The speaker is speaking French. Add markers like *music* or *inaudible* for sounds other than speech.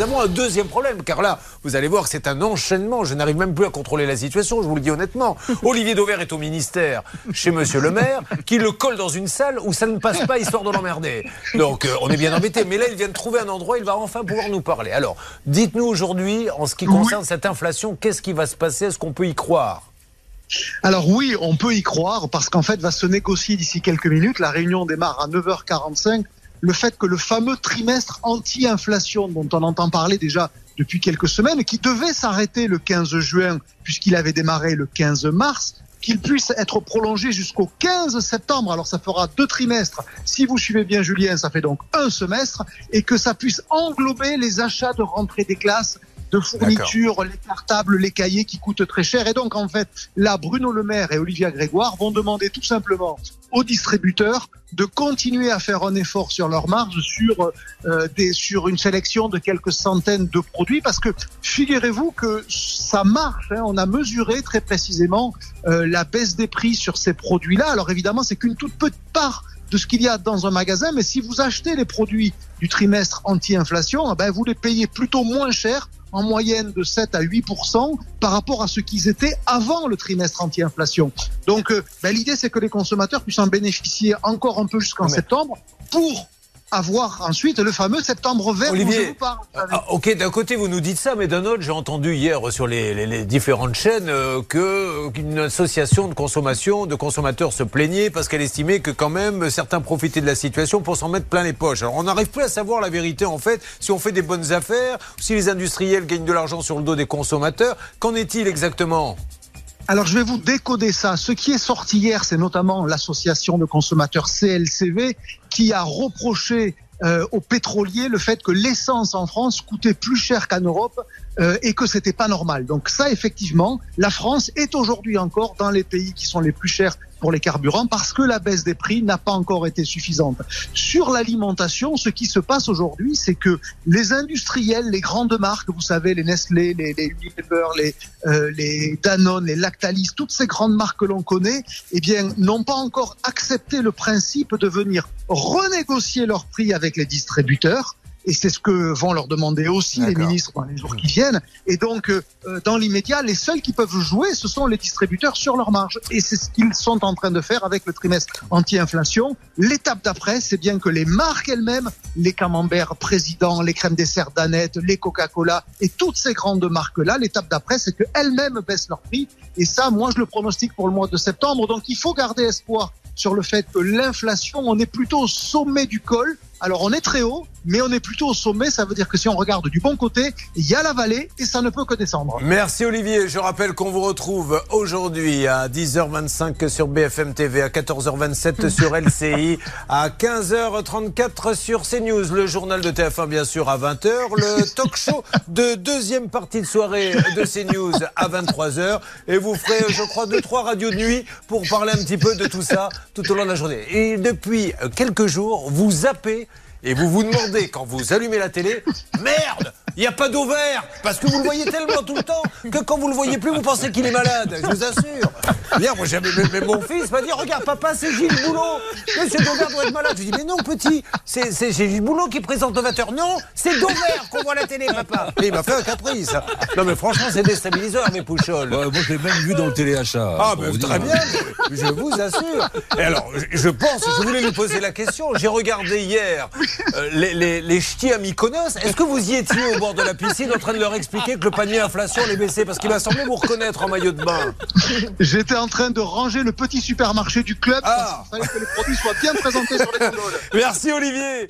nous avons un deuxième problème, car là, vous allez voir c'est un enchaînement. Je n'arrive même plus à contrôler la situation, je vous le dis honnêtement. *laughs* Olivier Dauvert est au ministère chez Monsieur le maire, qui le colle dans une salle où ça ne passe pas, histoire de l'emmerder. Donc, euh, on est bien embêté. Mais là, il vient de trouver un endroit, il va enfin pouvoir nous parler. Alors, dites-nous aujourd'hui, en ce qui concerne cette inflation, qu'est-ce qui va se passer? Est-ce qu'on peut y croire? Alors oui, on peut y croire parce qu'en fait va se négocier d'ici quelques minutes. La réunion démarre à 9h45 le fait que le fameux trimestre anti-inflation dont on entend parler déjà depuis quelques semaines, qui devait s'arrêter le 15 juin puisqu'il avait démarré le 15 mars, qu'il puisse être prolongé jusqu'au 15 septembre. Alors ça fera deux trimestres. Si vous suivez bien Julien, ça fait donc un semestre et que ça puisse englober les achats de rentrée des classes de fournitures, les cartables, les cahiers qui coûtent très cher. Et donc, en fait, là, Bruno Le Maire et Olivia Grégoire vont demander tout simplement aux distributeurs de continuer à faire un effort sur leur marge sur euh, des sur une sélection de quelques centaines de produits parce que figurez-vous que ça marche hein. on a mesuré très précisément euh, la baisse des prix sur ces produits-là alors évidemment c'est qu'une toute petite part de ce qu'il y a dans un magasin mais si vous achetez les produits du trimestre anti-inflation eh ben vous les payez plutôt moins cher en moyenne de 7 à 8 par rapport à ce qu'ils étaient avant le trimestre anti-inflation. Donc, euh, ben, l'idée, c'est que les consommateurs puissent en bénéficier encore un peu jusqu'en septembre pour avoir ensuite le fameux septembre vert Olivier, dont je vous parle. Ah, ok, d'un côté vous nous dites ça, mais d'un autre, j'ai entendu hier sur les, différentes chaînes euh, que qu'une association de consommation, de consommateurs se plaignait parce qu'elle estimait que quand même certains profitaient de la situation pour s'en mettre plein les poches. Alors on n'arrive plus à savoir la vérité en fait, si on fait des bonnes affaires, si les industriels gagnent de l'argent sur le dos des consommateurs. Qu'en est-il exactement? Alors je vais vous décoder ça. Ce qui est sorti hier, c'est notamment l'association de consommateurs CLCV qui a reproché euh, aux pétroliers le fait que l'essence en France coûtait plus cher qu'en Europe euh, et que c'était pas normal. Donc ça, effectivement, la France est aujourd'hui encore dans les pays qui sont les plus chers pour les carburants parce que la baisse des prix n'a pas encore été suffisante. Sur l'alimentation, ce qui se passe aujourd'hui, c'est que les industriels, les grandes marques, vous savez, les Nestlé, les, les Unilever, les, euh, les Danone, les Lactalis, toutes ces grandes marques que l'on connaît, eh bien, n'ont pas encore accepté le principe de venir renégocier leurs prix avec les distributeurs et c'est ce que vont leur demander aussi les ministres dans les jours qui viennent. Et donc, euh, dans l'immédiat, les seuls qui peuvent jouer, ce sont les distributeurs sur leur marge. Et c'est ce qu'ils sont en train de faire avec le trimestre anti-inflation. L'étape d'après, c'est bien que les marques elles-mêmes, les camemberts président, les crèmes dessert Danette, les Coca-Cola et toutes ces grandes marques-là, l'étape d'après, c'est qu'elles-mêmes baissent leur prix. Et ça, moi, je le pronostique pour le mois de septembre. Donc, il faut garder espoir sur le fait que l'inflation, on est plutôt au sommet du col. Alors on est très haut, mais on est plutôt au sommet. Ça veut dire que si on regarde du bon côté, il y a la vallée et ça ne peut que descendre. Merci Olivier. Je rappelle qu'on vous retrouve aujourd'hui à 10h25 sur BFM TV, à 14h27 *laughs* sur LCI, à 15h34 sur CNews, le journal de TF1 bien sûr à 20h, le *laughs* talk show de deuxième partie de soirée de CNews à 23h et vous ferez je crois deux trois radios de nuit pour parler un petit peu de tout ça tout au long de la journée. Et depuis quelques jours, vous zappez et vous vous demandez, quand vous allumez la télé, merde il n'y a pas d'eau vert Parce que vous le voyez tellement tout le temps que quand vous le voyez plus, vous pensez qu'il est malade. Je vous assure. Hier, moi, j'avais mon fils m'a dit Regarde, papa, c'est Gilles Boulot. Monsieur Dauvert doit être malade. Je lui dis Mais non, petit, c'est Gilles Boulot qui présente le 20 Non, c'est Dauvert qu'on voit à la télé, papa. Et il m'a fait un caprice. Non, mais franchement, c'est déstabilisant, mes poucholes. moi, je l'ai même vu dans le téléachat. Ah, mais très bien, je vous assure. Et alors, je pense, je voulais lui poser la question. J'ai regardé hier euh, les, les, les ch'tis à Mykonos. Est-ce que vous y étiez au bord de la piscine en train de leur expliquer que le panier inflation allait baisser Parce qu'il m'a semblé vous reconnaître en maillot de bain. J'étais en train de ranger le petit supermarché du club. Ah. Il fallait que les produits soient bien présentés sur les Merci Olivier.